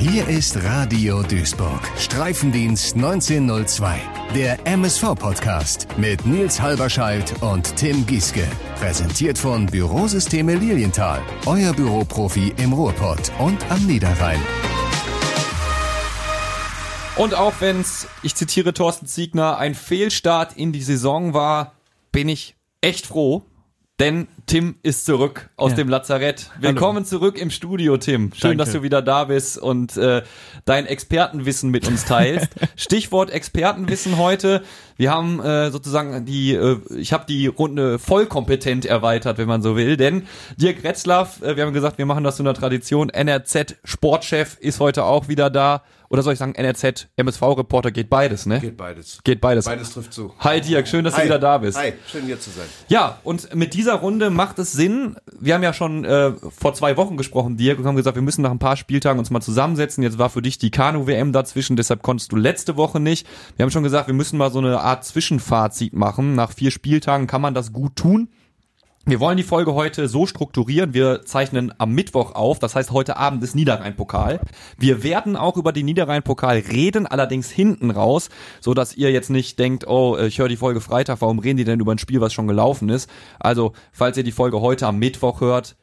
Hier ist Radio Duisburg. Streifendienst 1902. Der MSV-Podcast mit Nils Halberscheidt und Tim Gieske. Präsentiert von Bürosysteme Lilienthal. Euer Büroprofi im Ruhrpott und am Niederrhein. Und auch wenn's, ich zitiere Thorsten Ziegner, ein Fehlstart in die Saison war, bin ich echt froh, denn Tim ist zurück aus Ja. dem Lazarett. Willkommen zurück im Studio, Tim. Schön, Danke. dass du wieder da bist und äh, dein Expertenwissen mit uns teilst. Stichwort Expertenwissen heute. Wir haben äh, sozusagen die, äh, ich habe die Runde vollkompetent erweitert, wenn man so will. Denn Dirk Retzlaff, äh, wir haben gesagt, wir machen das zu einer Tradition. NRZ Sportchef ist heute auch wieder da. Oder soll ich sagen, NRZ MSV-Reporter geht beides, ne? Geht beides. Geht beides. Beides trifft zu. Hi Dirk, schön, dass du Hi. wieder da bist. Hi, schön hier zu sein. Ja, und mit dieser Runde macht es Sinn. Wir haben ja schon äh, vor zwei Wochen gesprochen, Dirk, und haben gesagt, wir müssen nach ein paar Spieltagen uns mal zusammensetzen. Jetzt war für dich die Kanu-WM dazwischen, deshalb konntest du letzte Woche nicht. Wir haben schon gesagt, wir müssen mal so eine Art Zwischenfazit machen. Nach vier Spieltagen kann man das gut tun. Wir wollen die Folge heute so strukturieren. Wir zeichnen am Mittwoch auf. Das heißt, heute Abend ist Niederrhein-Pokal. Wir werden auch über den Niederrhein-Pokal reden, allerdings hinten raus, so dass ihr jetzt nicht denkt, oh, ich höre die Folge Freitag, warum reden die denn über ein Spiel, was schon gelaufen ist? Also, falls ihr die Folge heute am Mittwoch hört,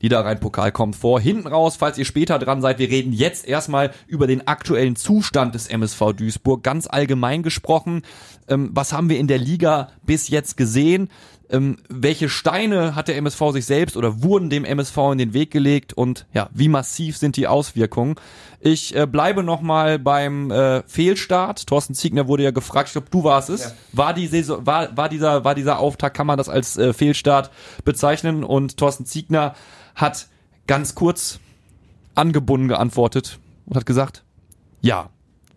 Niederrhein-Pokal kommt vor. Hinten raus, falls ihr später dran seid, wir reden jetzt erstmal über den aktuellen Zustand des MSV Duisburg. Ganz allgemein gesprochen, ähm, was haben wir in der Liga bis jetzt gesehen? Ähm, welche Steine hat der MSV sich selbst oder wurden dem MSV in den Weg gelegt und ja, wie massiv sind die Auswirkungen? Ich äh, bleibe nochmal beim äh, Fehlstart. Thorsten Ziegner wurde ja gefragt, ich glaube, du warst es. War die Saison, war, war dieser, war dieser Auftakt, kann man das als äh, Fehlstart bezeichnen? Und Thorsten Ziegner hat ganz kurz angebunden geantwortet und hat gesagt, ja.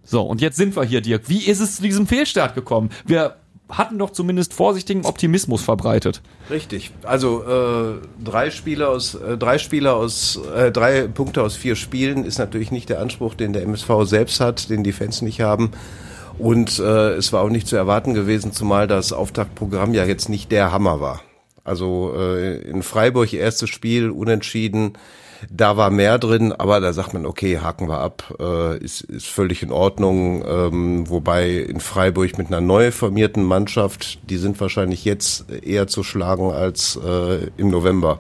So, und jetzt sind wir hier, Dirk. Wie ist es zu diesem Fehlstart gekommen? Wir hatten doch zumindest vorsichtigen Optimismus verbreitet. Richtig. Also äh, drei Spieler aus äh, drei Spieler aus äh, drei Punkte aus vier Spielen ist natürlich nicht der Anspruch, den der MSV selbst hat, den die Fans nicht haben. Und äh, es war auch nicht zu erwarten gewesen, zumal das Auftaktprogramm ja jetzt nicht der Hammer war. Also äh, in Freiburg erstes Spiel unentschieden. Da war mehr drin, aber da sagt man, okay, haken wir ab, äh, ist, ist völlig in Ordnung. Ähm, wobei in Freiburg mit einer neu formierten Mannschaft, die sind wahrscheinlich jetzt eher zu schlagen als äh, im November,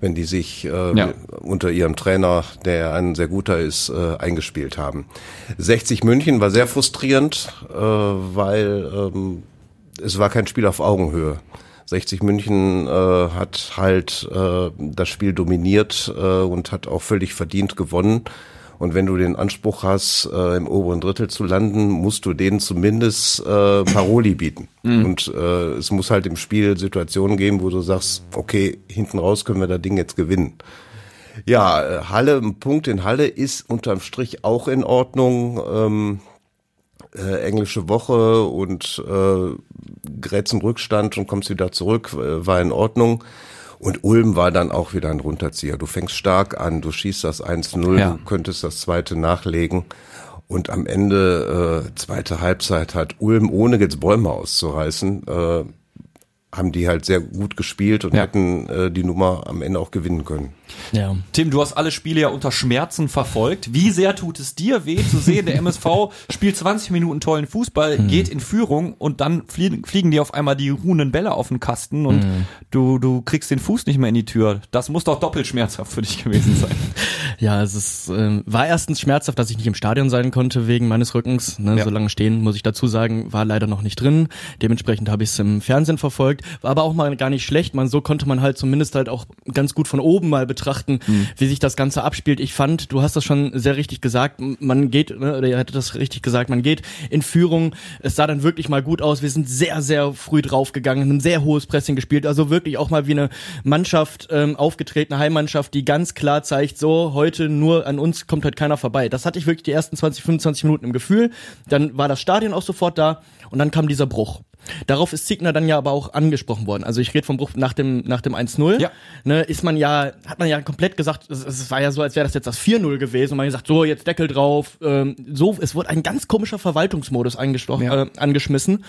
wenn die sich äh, Ja. unter ihrem Trainer, der ein sehr guter ist, äh, eingespielt haben. 60 München war sehr frustrierend, äh, weil ähm, es war kein Spiel auf Augenhöhe. 60 München äh, hat halt äh, das Spiel dominiert äh, und hat auch völlig verdient gewonnen. Und wenn du den Anspruch hast, äh, im oberen Drittel zu landen, musst du denen zumindest äh, Paroli bieten. Und äh, es muss halt im Spiel Situationen geben, wo du sagst, okay, hinten raus können wir das Ding jetzt gewinnen. Ja, äh, Halle, ein Punkt in Halle ist unterm Strich auch in Ordnung. Ähm, äh, englische Woche und äh, Grätzen Rückstand und kommst wieder zurück, äh, war in Ordnung. Und Ulm war dann auch wieder ein Runterzieher. Du fängst stark an, du schießt das 1-0, Ja. du könntest das zweite nachlegen. Und am Ende, äh, zweite Halbzeit, hat Ulm, ohne jetzt Bäume auszureißen, äh, haben die halt sehr gut gespielt und Ja. hätten äh, die Nummer am Ende auch gewinnen können. Ja. Tim, du hast alle Spiele ja unter Schmerzen verfolgt. Wie sehr tut es dir weh zu sehen, der MSV spielt 20 Minuten tollen Fußball, geht in Führung und dann fliegen, fliegen dir auf einmal die ruhenden Bälle auf den Kasten und du, du kriegst den Fuß nicht mehr in die Tür. Das muss doch doppelt schmerzhaft für dich gewesen sein. Ja, es ist, ähm, war erstens schmerzhaft, dass ich nicht im Stadion sein konnte wegen meines Rückens. Ne, Ja. So lange stehen, muss ich dazu sagen, war leider noch nicht drin. Dementsprechend habe ich es im Fernsehen verfolgt. War aber auch mal gar nicht schlecht. Man, so konnte man halt zumindest halt auch ganz gut von oben mal betrachten, wie sich das Ganze abspielt. Ich fand, du hast das schon sehr richtig gesagt, man geht, ne, oder ihr hattet das richtig gesagt, man geht in Führung. Es sah dann wirklich mal gut aus. Wir sind sehr, sehr früh draufgegangen, ein sehr hohes Pressing gespielt. Also wirklich auch mal wie eine Mannschaft ähm, aufgetreten, eine Heimmannschaft, die ganz klar zeigt, so heute nur an uns kommt halt keiner vorbei. Das hatte ich wirklich die ersten 20, 25 Minuten im Gefühl. Dann war das Stadion auch sofort da und dann kam dieser Bruch. Darauf ist Ziegner dann ja aber auch angesprochen worden. Also ich rede vom Bruch nach dem, nach dem 1-0. Ja. Ne, ist man ja, hat man ja komplett gesagt, es, es war ja so, als wäre das jetzt das 4-0 gewesen und man hat gesagt, so, jetzt Deckel drauf. Ähm, so, es wurde ein ganz komischer Verwaltungsmodus Ja. äh, angeschmissen.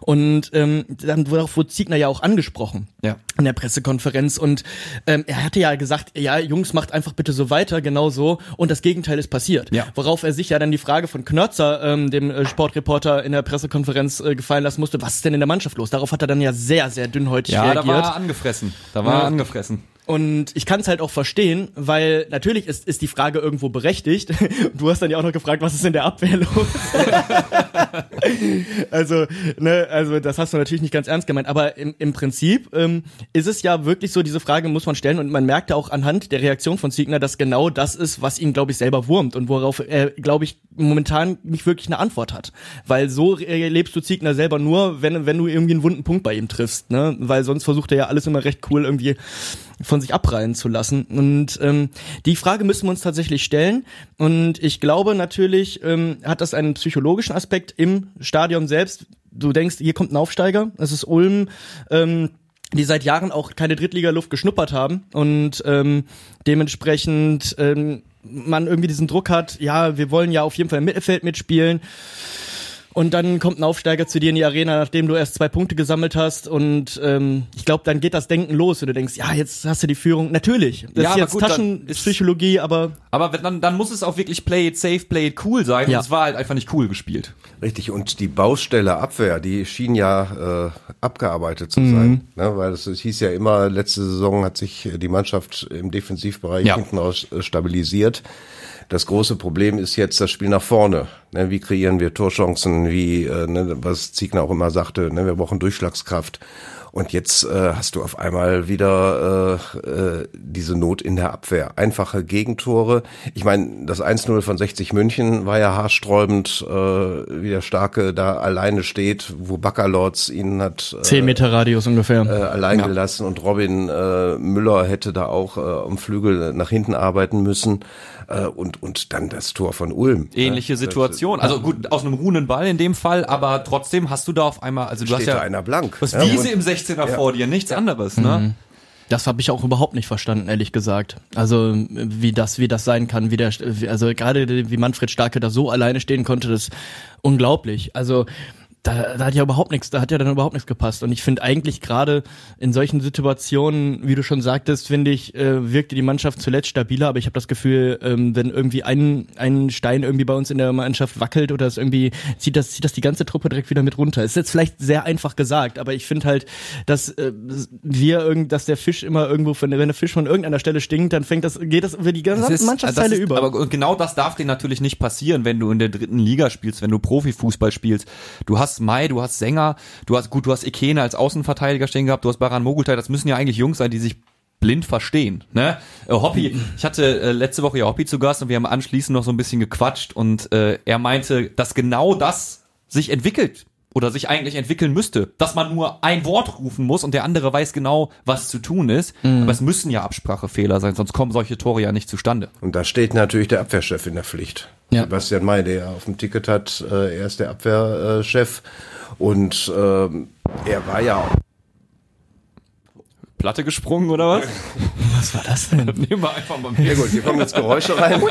Und ähm, dann wurde, auch, wurde Ziegner ja auch angesprochen Ja. In der Pressekonferenz und ähm, er hatte ja gesagt, ja, Jungs, macht einfach bitte so weiter, genau so und das Gegenteil ist passiert. Ja. Worauf er sich ja dann die Frage von Knörzer, ähm, dem äh, Sportreporter in der Pressekonferenz äh, gefallen lassen musste, was ist denn in der Mannschaft los? Darauf hat er dann ja sehr, sehr dünnhäutig Ja, da reagiert. war er angefressen. Da war Ja. er angefressen. Und ich kann es halt auch verstehen, weil natürlich ist, ist die Frage irgendwo berechtigt. Du hast dann ja auch noch gefragt, was ist in der Abwehr los? also, ne, also das hast du natürlich nicht ganz ernst gemeint, aber im, im Prinzip ähm, ist es ja wirklich so, diese Frage muss man stellen und man merkt ja auch anhand der Reaktion von Ziegner, dass genau das ist, was ihn, glaube ich, selber wurmt und worauf er, glaube ich, momentan nicht wirklich eine Antwort hat. Weil so erlebst du Ziegner selber nur, wenn, wenn du irgendwie einen wunden Punkt bei ihm triffst, ne? Weil sonst versucht er ja alles immer recht cool irgendwie von sich abprallen zu lassen. Und ähm, die Frage müssen wir uns tatsächlich stellen. Und ich glaube natürlich, ähm, hat das einen psychologischen Aspekt im Stadion selbst. Du denkst, hier kommt ein Aufsteiger, es ist Ulm. Ähm, die seit Jahren auch keine Drittliga-Luft geschnuppert haben und ähm, dementsprechend ähm, man irgendwie diesen Druck hat, ja, wir wollen ja auf jeden Fall im Mittelfeld mitspielen. Und dann kommt ein Aufsteiger zu dir in die Arena, nachdem du erst zwei Punkte gesammelt hast. Und ähm, ich glaube, dann geht das Denken los und du denkst, ja, jetzt hast du die Führung. Natürlich, das Ja, ist aber jetzt gut, dann Taschenpsychologie, aber Aber wenn- dann, dann muss es auch wirklich play it safe, play it cool sein. Ja. Und es war halt einfach nicht cool gespielt. Richtig, und die Baustelle Abwehr, die schien ja äh, abgearbeitet Mhm. zu sein. Ne, weil es, es hieß ja immer, letzte Saison hat sich die Mannschaft im Defensivbereich Ja. hinten raus äh, stabilisiert. Das große Problem ist jetzt das Spiel nach vorne. Ne, wie kreieren wir Torchancen, wie, äh, ne, was Ziegner auch immer sagte, ne, wir brauchen Durchschlagskraft. Und jetzt äh, hast du auf einmal wieder äh, äh, diese Not in der Abwehr. Einfache Gegentore. Ich meine, das 1-0 von 60 München war ja haarsträubend, äh, wie der Starke da alleine steht, wo Baccalords ihn hat äh, zehn Meter Radius ungefähr. äh, allein gelassen und Robin äh, Müller hätte da auch äh, am Flügel nach hinten arbeiten müssen. Äh, und, und dann das Tor von Ulm. Ähnliche ne? Situation. Also gut, aus einem ruhenden Ball in dem Fall, aber trotzdem hast du da auf einmal, also du hast Steht ja da einer blank. was Ja, Wiese im 16er vor dir, nichts anderes, ne? Das habe ich auch überhaupt nicht verstanden, ehrlich gesagt. Also wie das, wie das sein kann, wie der, also gerade wie Manfred Starke da so alleine stehen konnte, das ist unglaublich. Also da, da hat ja überhaupt nichts, da hat ja dann überhaupt nichts gepasst. Und ich finde eigentlich gerade in solchen Situationen, wie du schon sagtest, finde ich, äh, wirkte die Mannschaft zuletzt stabiler. Aber ich habe das Gefühl, ähm, wenn irgendwie ein, ein Stein irgendwie bei uns in der Mannschaft wackelt oder es irgendwie zieht das, zieht das die ganze Truppe direkt wieder mit runter. Ist jetzt vielleicht sehr einfach gesagt, aber ich finde halt, dass äh, wir irgend, dass der Fisch immer irgendwo, von, wenn der Fisch von irgendeiner Stelle stinkt, dann fängt das, geht das über die ganze ist- Mannschaftsteile das ist- über. Aber genau das darf dir natürlich nicht passieren, wenn du in der dritten Liga spielst, wenn du Profifußball spielst. Du hast Mai, du hast Sänger, du hast gut, du hast Ikene als Außenverteidiger stehen gehabt, du hast Baran Mogultai, das müssen ja eigentlich Jungs sein, die sich blind verstehen. Ne? Äh, Hoppy, ich hatte äh, letzte Woche ja Hoppy zu Gast und wir haben anschließend noch so ein bisschen gequatscht und äh, er meinte, dass genau das sich entwickelt oder sich eigentlich entwickeln müsste, dass man nur ein Wort rufen muss und der andere weiß genau, was zu tun ist. Aber es müssen ja Absprachefehler sein, sonst kommen solche Tore ja nicht zustande. Und da steht natürlich der Abwehrchef in der Pflicht. Ja. Sebastian May, der auf dem Ticket hat, äh, er ist der Abwehrchef. Und ähm, er war ja auch Platte gesprungen oder was? was war das denn? Nehmen wir einfach mal Ja mit. gut, hier kommen jetzt Geräusche rein.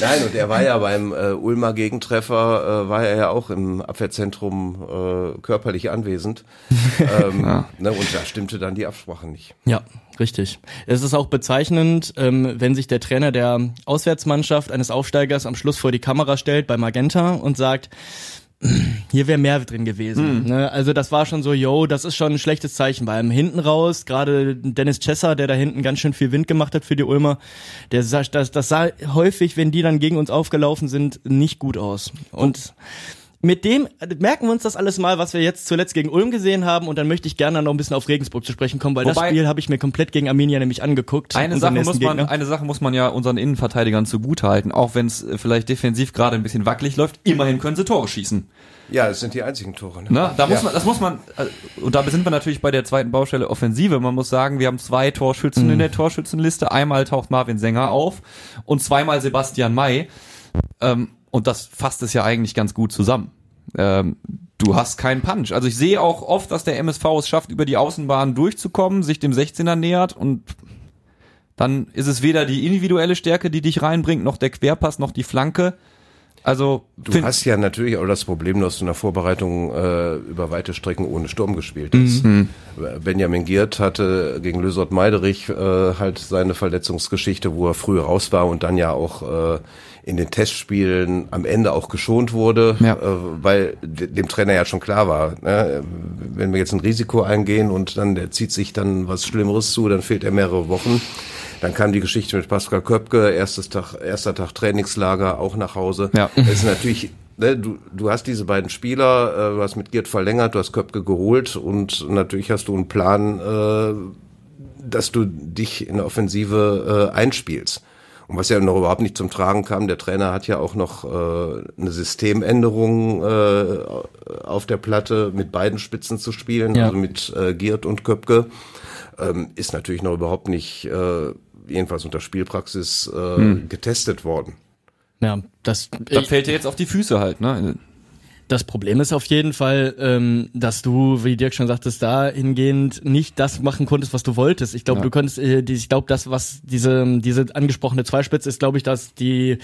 Nein, und er war ja beim äh, Ulmer Gegentreffer, äh, war er ja auch im Abwehrzentrum äh, körperlich anwesend. ähm, ne, und da stimmte dann die Absprache nicht. Ja, richtig. Es ist auch bezeichnend, ähm, wenn sich der Trainer der Auswärtsmannschaft eines Aufsteigers am Schluss vor die Kamera stellt bei Magenta und sagt, hier wäre mehr drin gewesen. Ne? Also das war schon so, yo, das ist schon ein schlechtes Zeichen. Weil hinten raus, gerade Dennis Chesser, der da hinten ganz schön viel Wind gemacht hat für die Ulmer, der sah, das, das sah häufig, wenn die dann gegen uns aufgelaufen sind, nicht gut aus. Und mit dem merken wir uns das alles mal, was wir jetzt zuletzt gegen Ulm gesehen haben. Und dann möchte ich gerne noch ein bisschen auf Regensburg zu sprechen kommen, weil das Wobei- Spiel habe ich mir komplett gegen Arminia nämlich angeguckt. Eine Sache, muss man, Gegner. eine Sache muss man ja unseren Innenverteidigern zugutehalten, auch wenn es vielleicht defensiv gerade ein bisschen wackelig läuft, immerhin können sie Tore schießen. Ja, es sind die einzigen Tore. Ne? Ne? Da muss Ja. man, das muss man, äh, und da sind wir natürlich bei der zweiten Baustelle Offensive. Man muss sagen, wir haben zwei Torschützen in der Torschützenliste. Einmal taucht Marvin Sänger auf und zweimal Sebastian May. Ähm, und das fasst es ja eigentlich ganz gut zusammen. Ähm, du hast keinen Punch. Also ich sehe auch oft, dass der MSV es schafft, über die Außenbahn durchzukommen, sich dem 16er nähert und dann ist es weder die individuelle Stärke, die dich reinbringt, noch der Querpass, noch die Flanke. Also Du hast ja natürlich auch das Problem, dass du in der Vorbereitung äh, über weite Strecken ohne Sturm gespielt hast. Mhm. Benjamin Giert hatte gegen Lösort Meiderich äh, halt seine Verletzungsgeschichte, wo er früh raus war und dann ja auch äh, in den Testspielen am Ende auch geschont wurde, Ja. äh, weil de- dem Trainer ja schon klar war, ne, wenn wir jetzt ein Risiko eingehen und dann der zieht sich dann was Schlimmeres zu, dann fehlt er mehrere Wochen. Dann kam die Geschichte mit Pascal Köpke, erstes Tag, erster Tag Trainingslager, auch nach Hause. Ja. Das ist natürlich, ne, du, du hast diese beiden Spieler, äh, du hast mit Giert verlängert, du hast Köpke geholt und natürlich hast du einen Plan, äh, dass du dich in der Offensive äh, einspielst. Und was ja noch überhaupt nicht zum Tragen kam, der Trainer hat ja auch noch eine Systemänderung auf der Platte mit beiden Spitzen zu spielen, Ja. also mit Giert und Köpke. Ähm, ist natürlich noch überhaupt nicht, jedenfalls unter Spielpraxis, äh, getestet worden. Ja, das, das fällt dir jetzt auf die Füße halt, ne? Das Problem ist auf jeden Fall, ähm, dass du, wie Dirk schon sagtest, dahingehend nicht das machen konntest, was du wolltest. Ich glaube, Ja. du konntest, äh, ich glaube, das, was diese diese angesprochene Zweispitze ist, glaube ich, dass die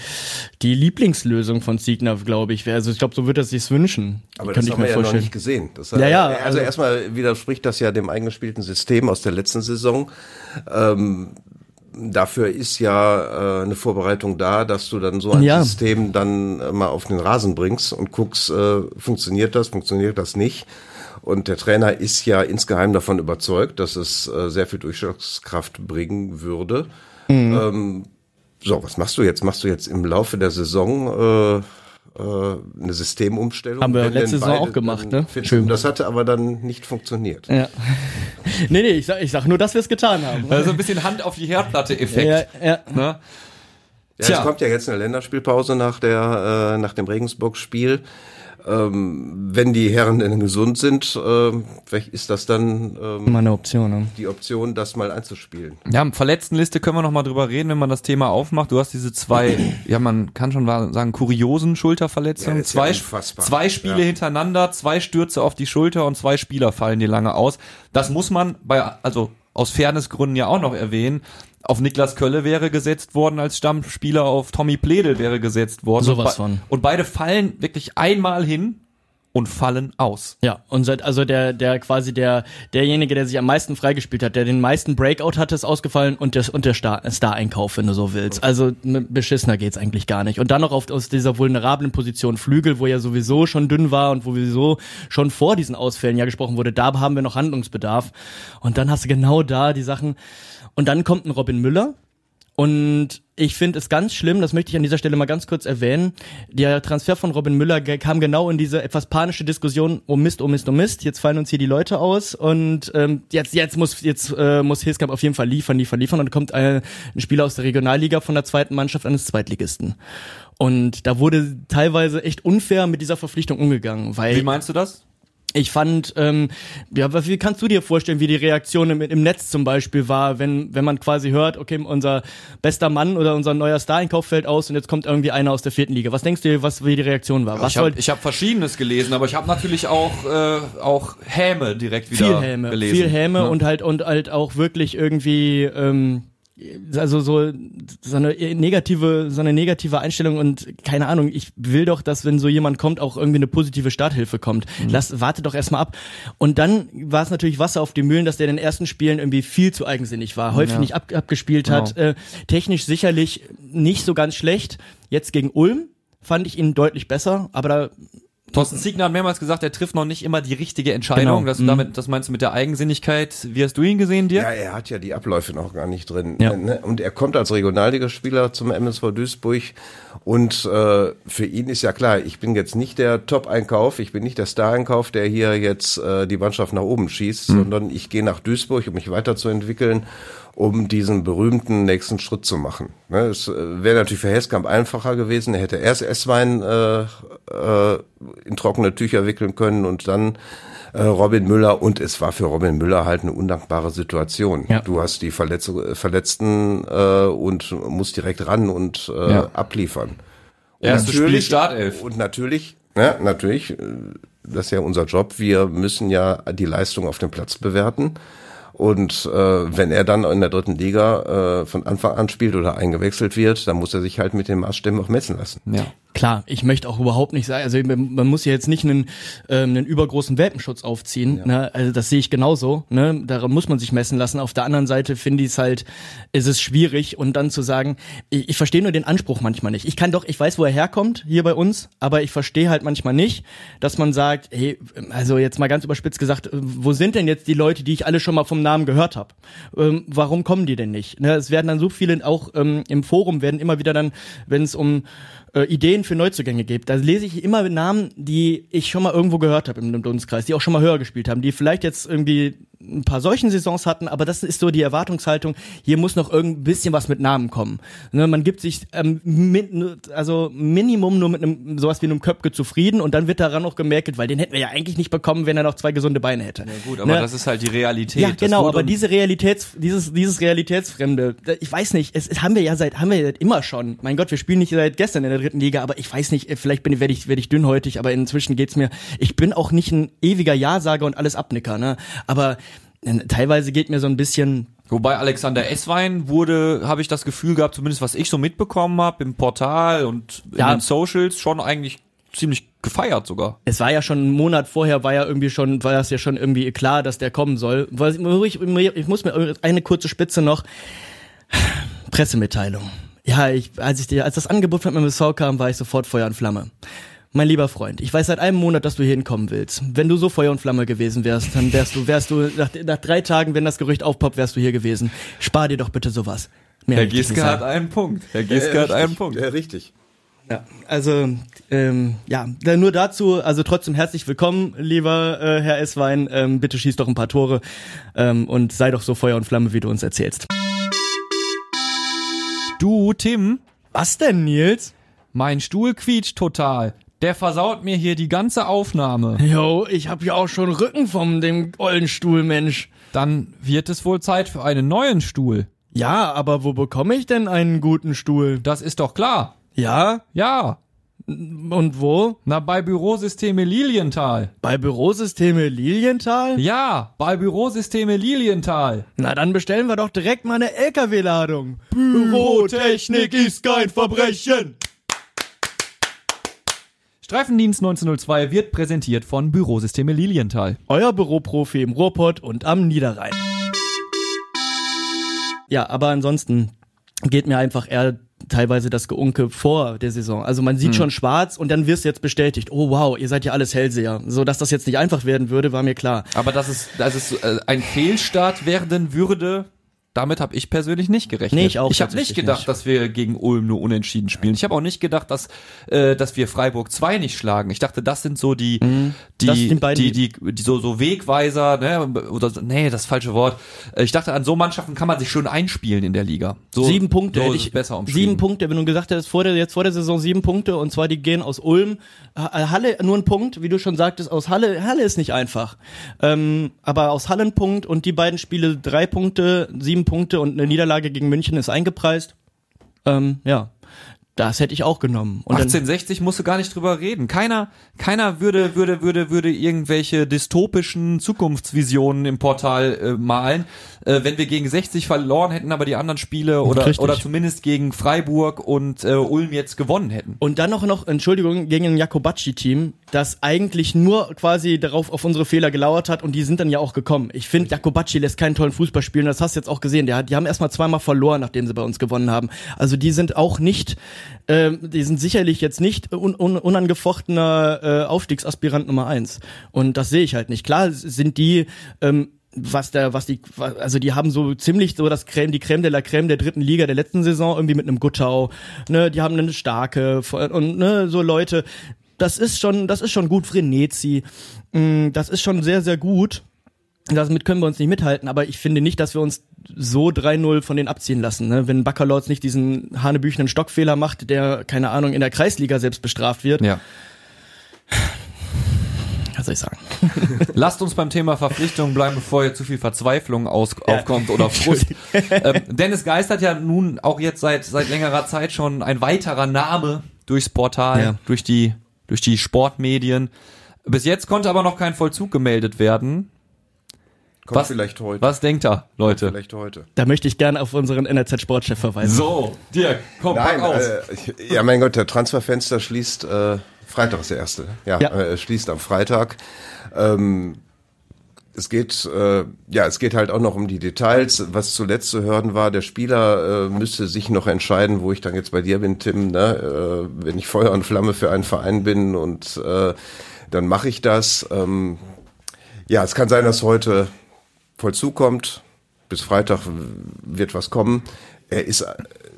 die Lieblingslösung von Siegner, glaube ich, wäre. Also ich glaube, so würde er sich's wünschen. Aber das ich haben mir wir ja noch vorstellen. nicht gesehen. Das, Ja, ja, Also, also- erstmal widerspricht das ja dem eingespielten System aus der letzten Saison. Ähm, dafür ist ja äh, eine Vorbereitung da, dass du dann so ein Ja. System dann äh, mal auf den Rasen bringst und guckst, äh, funktioniert das, funktioniert das nicht. Und der Trainer ist ja insgeheim davon überzeugt, dass es äh, sehr viel Durchschlagskraft bringen würde. Mhm. Ähm, so, was machst du jetzt? Machst du jetzt im Laufe der Saison äh, äh, eine Systemumstellung? Haben wir Wenn letzte Saison auch gemacht, ne? Schön. Das hatte aber dann nicht funktioniert. Ja. nee, nee, ich sag, ich sag nur, dass wir es getan haben. Also ein bisschen Hand auf die Herdplatte-Effekt. ja, ja. Ne? Ja, Tja. es kommt ja jetzt eine Länderspielpause nach der äh, nach dem Regensburg-Spiel. Ähm, wenn die Herren denn gesund sind, vielleicht ist das dann ähm, Mal eine Option. Ne? die Option, das mal einzuspielen. Ja, Verletztenliste können wir noch mal drüber reden, wenn man das Thema aufmacht. Du hast diese zwei, ja, man kann schon sagen, kuriosen Schulterverletzungen. Ja, ja zwei, unfassbar. zwei Spiele Ja. hintereinander, zwei Stürze auf die Schulter und zwei Spieler fallen dir lange aus. Das muss man bei, also aus Fairnessgründen ja auch noch erwähnen. Auf Niklas Kölle wäre gesetzt worden als Stammspieler, auf Tommy Pledel wäre gesetzt worden. Sowas von. und beide fallen wirklich einmal hin und fallen aus. Ja, und seit, also der, der quasi der, derjenige, der sich am meisten freigespielt hat, der den meisten Breakout hatte, ist ausgefallen und der, und der Star, Star-Einkauf, wenn du so willst. Also ne, beschissener geht's eigentlich gar nicht. Und dann noch auf, aus dieser vulnerablen Position Flügel, wo er sowieso schon dünn war und wo sowieso schon vor diesen Ausfällen ja gesprochen wurde, da haben wir noch Handlungsbedarf. Und dann hast du genau da die Sachen. Und dann kommt ein Robin Müller, und ich finde es ganz schlimm, das möchte ich an dieser Stelle mal ganz kurz erwähnen. Der Transfer von Robin Müller kam genau in diese etwas panische Diskussion, oh Mist, oh Mist, oh Mist, jetzt fallen uns hier die Leute aus und ähm, jetzt, jetzt muss jetzt äh, muss Hilskamp auf jeden Fall liefern, liefern, liefern und dann kommt äh, ein Spieler aus der Regionalliga von der zweiten Mannschaft eines Zweitligisten. Und da wurde teilweise echt unfair mit dieser Verpflichtung umgegangen, weil Wie meinst du das? Ich fand, ähm, ja, wie kannst du dir vorstellen, wie die Reaktion im, im Netz zum Beispiel war, wenn, wenn man quasi hört, okay, unser bester Mann oder unser neuer Star-Einkauf fällt aus und jetzt kommt irgendwie einer aus der vierten Liga. Was denkst du, was wie die Reaktion war? Was ich habe hab Verschiedenes gelesen, aber ich habe natürlich auch, äh, auch Häme direkt wieder viel Häme, gelesen. viel Häme ne? und halt und halt auch wirklich irgendwie ähm, also so so eine negative so eine negative Einstellung und keine Ahnung, ich will doch, dass wenn so jemand kommt, auch irgendwie eine positive Starthilfe kommt. Mhm. Lass warte doch erstmal ab. Und dann war es natürlich Wasser auf die Mühlen, dass der in den ersten Spielen irgendwie viel zu eigensinnig war, häufig Ja. nicht ab, abgespielt hat, Genau. äh, technisch sicherlich nicht so ganz schlecht. Jetzt gegen Ulm fand ich ihn deutlich besser, aber da Thorsten Ziegner hat mehrmals gesagt, er trifft noch nicht immer die richtige Entscheidung. Genau. Das, Mhm. damit, das meinst du mit der Eigensinnigkeit. Wie hast du ihn gesehen, dir? Ja, er hat ja die Abläufe noch gar nicht drin. Ja. Ne? Und er kommt als Regionalligaspieler zum MSV Duisburg. Und äh, für ihn ist ja klar, ich bin jetzt nicht der Top-Einkauf, ich bin nicht der Star-Einkauf, der hier jetzt äh, die Mannschaft nach oben schießt, sondern ich gehe nach Duisburg, um mich weiterzuentwickeln, um diesen berühmten nächsten Schritt zu machen. Ne? Es äh, wäre natürlich für Heskamp einfacher gewesen, er hätte erst Esswein äh, äh, in trockene Tücher wickeln können und dann äh, Robin Müller und es war für Robin Müller halt eine undankbare Situation. Ja. Du hast die Verletz Verletzten äh, und musst direkt ran und äh, Ja. abliefern. Und Erstes Spiel natürlich- Startelf. Und natürlich, ja, natürlich, äh, das ist ja unser Job. Wir müssen ja die Leistung auf dem Platz bewerten. Und äh, wenn er dann in der dritten Liga äh, von Anfang an spielt oder eingewechselt wird, dann muss er sich halt mit den Maßstäben auch messen lassen. Ja. Klar, ich möchte auch überhaupt nicht sagen, also man muss ja jetzt nicht einen, ähm, einen übergroßen Welpenschutz aufziehen, ja. ne? also das sehe ich genauso, ne? daran muss man sich messen lassen. Auf der anderen Seite finde ich es halt, ist es schwierig und dann zu sagen, ich, ich verstehe nur den Anspruch manchmal nicht. Ich kann doch, ich weiß, wo er herkommt, hier bei uns, aber ich verstehe halt manchmal nicht, dass man sagt, hey, also jetzt mal ganz überspitzt gesagt, wo sind denn jetzt die Leute, die ich alle schon mal vom Namen gehört habe? Ähm, warum kommen die denn nicht? Ne? Es werden dann so viele, auch ähm, im Forum werden immer wieder dann, wenn es um äh, Ideen für Neuzugänge gibt. Da lese ich immer Namen, die ich schon mal irgendwo gehört habe im Dunstkreis, die auch schon mal höher gespielt haben, die vielleicht jetzt irgendwie ein paar solchen Saisons hatten, aber das ist so die Erwartungshaltung, hier muss noch irgend bisschen was mit Namen kommen. Ne, man gibt sich ähm, mit, also Minimum nur mit einem sowas wie einem Köpke zufrieden und dann wird daran noch gemerkt, weil den hätten wir ja eigentlich nicht bekommen, wenn er noch zwei gesunde Beine hätte. Ja gut, aber ne? das ist halt die Realität. Ja, genau, aber diese Realitäts, dieses, dieses Realitätsfremde, ich weiß nicht, es, es haben wir ja seit, haben wir ja immer schon. Mein Gott, wir spielen nicht seit gestern in der dritten Liga, aber ich weiß nicht, vielleicht bin werde ich, werde ich dünnhäutig, aber inzwischen geht's mir, ich bin auch nicht ein ewiger Ja-Sager und alles Abnicker, ne, aber teilweise geht mir so ein bisschen Wobei Alexander Esswein wurde, habe ich das Gefühl gehabt, zumindest was ich so mitbekommen habe im Portal und in ja. den Socials, schon eigentlich ziemlich gefeiert sogar. Es war ja schon einen Monat vorher, war ja irgendwie schon, war das ja schon irgendwie klar, dass der kommen soll. Ich, ich muss mir eine kurze Spitze noch. Pressemitteilung. Ja, ich, als ich als das Angebot von MSV kam, war ich sofort Feuer und Flamme. Mein lieber Freund, ich weiß seit einem Monat, dass du hier hinkommen willst. Wenn du so Feuer und Flamme gewesen wärst, dann wärst du, wärst du, nach, nach drei Tagen, wenn das Gerücht aufpoppt, wärst du hier gewesen. Spar dir doch bitte sowas. Mehr Herr Gieske hat einen Punkt. Herr Gieske ja, hat einen Punkt. Ja, richtig. Ja, also ähm, ja, nur dazu, also trotzdem herzlich willkommen, lieber äh, Herr Esswein. Ähm, bitte schieß doch ein paar Tore ähm, und sei doch so Feuer und Flamme, wie du uns erzählst. Du, Tim. Was denn, Nils? Mein Stuhl quietscht total. Der versaut mir hier die ganze Aufnahme. Jo, ich hab ja auch schon Rücken vom dem ollen Stuhl, Mensch. Dann wird es wohl Zeit für einen neuen Stuhl. Ja, aber wo bekomme ich denn einen guten Stuhl? Das ist doch klar. Ja? Ja. Und wo? Na, bei Bürosysteme Lilienthal. Bei Bürosysteme Lilienthal? Ja, bei Bürosysteme Lilienthal. Na, dann bestellen wir doch direkt mal eine LKW-Ladung. Bürotechnik ist kein Verbrechen. Streifendienst 1902 wird präsentiert von Bürosysteme Lilienthal. Euer Büroprofi im Ruhrpott und am Niederrhein. Ja, aber ansonsten geht mir einfach eher teilweise das Geunke vor der Saison. Also man sieht hm. schon schwarz und dann wirst du jetzt bestätigt, oh wow, ihr seid ja alles Hellseher. So, dass das jetzt nicht einfach werden würde, war mir klar. Aber dass es, dass es äh, ein Fehlstart werden würde, damit habe ich persönlich nicht gerechnet. Nee, ich auch ich habe nicht gedacht, nicht. dass wir gegen Ulm nur unentschieden spielen. Ich habe auch nicht gedacht, dass äh, dass wir Freiburg 2 nicht schlagen. Ich dachte, das sind so die mhm. die, die, die die so so Wegweiser, ne oder nee, das falsche Wort. Äh, ich dachte, an so Mannschaften kann man sich schön einspielen in der Liga. So, sieben Punkte so hätte ich besser Sieben Punkte, wenn du gesagt hättest, vor der jetzt vor der Saison sieben Punkte und zwar die gehen aus Ulm, Halle nur ein Punkt, wie du schon sagtest, aus Halle Halle ist nicht einfach. Ähm, aber aus Halle ein Punkt und die beiden Spiele drei Punkte, sieben Punkte und eine Niederlage gegen München ist eingepreist. Ähm, ja, das hätte ich auch genommen. Und 1860 musst du gar nicht drüber reden. Keiner, keiner würde, würde, würde, würde irgendwelche dystopischen Zukunftsvisionen im Portal äh, malen. Äh, wenn wir gegen 60 verloren hätten, aber die anderen Spiele oder, oder zumindest gegen Freiburg und äh, Ulm jetzt gewonnen hätten. Und dann noch, noch, Entschuldigung, gegen ein Jakobacci-Team, das eigentlich nur quasi darauf auf unsere Fehler gelauert hat und die sind dann ja auch gekommen. Ich finde, Jakobacci lässt keinen tollen Fußball spielen, das hast du jetzt auch gesehen. Die, die haben erstmal zweimal verloren, nachdem sie bei uns gewonnen haben. Also die sind auch nicht ähm, die sind sicherlich jetzt nicht un un unangefochtener äh, Aufstiegsaspirant Nummer eins. Und das sehe ich halt nicht. Klar sind die ähm, was der, was die, also die haben so ziemlich so das Creme, die Creme de la Creme der dritten Liga der letzten Saison irgendwie mit einem Guttau, ne, die haben eine starke und ne, so Leute, das ist schon, das ist schon gut Frenetzi, mm, das ist schon sehr, sehr gut. Damit können wir uns nicht mithalten, aber ich finde nicht, dass wir uns so 3-0 von denen abziehen lassen. Ne? Wenn Baccalords nicht diesen hanebüchenen Stockfehler macht, der, keine Ahnung, in der Kreisliga selbst bestraft wird. Ja. Was soll ich sagen? Lasst uns beim Thema Verpflichtung bleiben, bevor hier zu viel Verzweiflung aus, ja. aufkommt oder Frust. ähm, Dennis Geist hat ja nun auch jetzt seit, seit längerer Zeit schon ein weiterer Name durchs Portal, ja. durch die, durch die Sportmedien Bis jetzt konnte aber noch kein Vollzug gemeldet werden. Kommt Was- vielleicht heute. Was denkt ihr, Leute? Vielleicht heute. Da möchte ich gerne auf unseren NRZ-Sportchef verweisen. So, Dirk, komm, Nein, pack aus. äh, ja, mein Gott, der Transferfenster schließt, äh, Freitag ist der erste. Ja, Ja. Äh, schließt am Freitag. Ähm, es geht, äh, ja, es geht halt auch noch um die Details. Was zuletzt zu hören war, der Spieler äh, müsste sich noch entscheiden, wo ich dann jetzt bei dir bin, Tim, ne? äh, wenn ich Feuer und Flamme für einen Verein bin und äh, dann mache ich das. Ähm, ja, es kann sein, dass heute Vollzug kommt. Bis Freitag wird was kommen. Er ist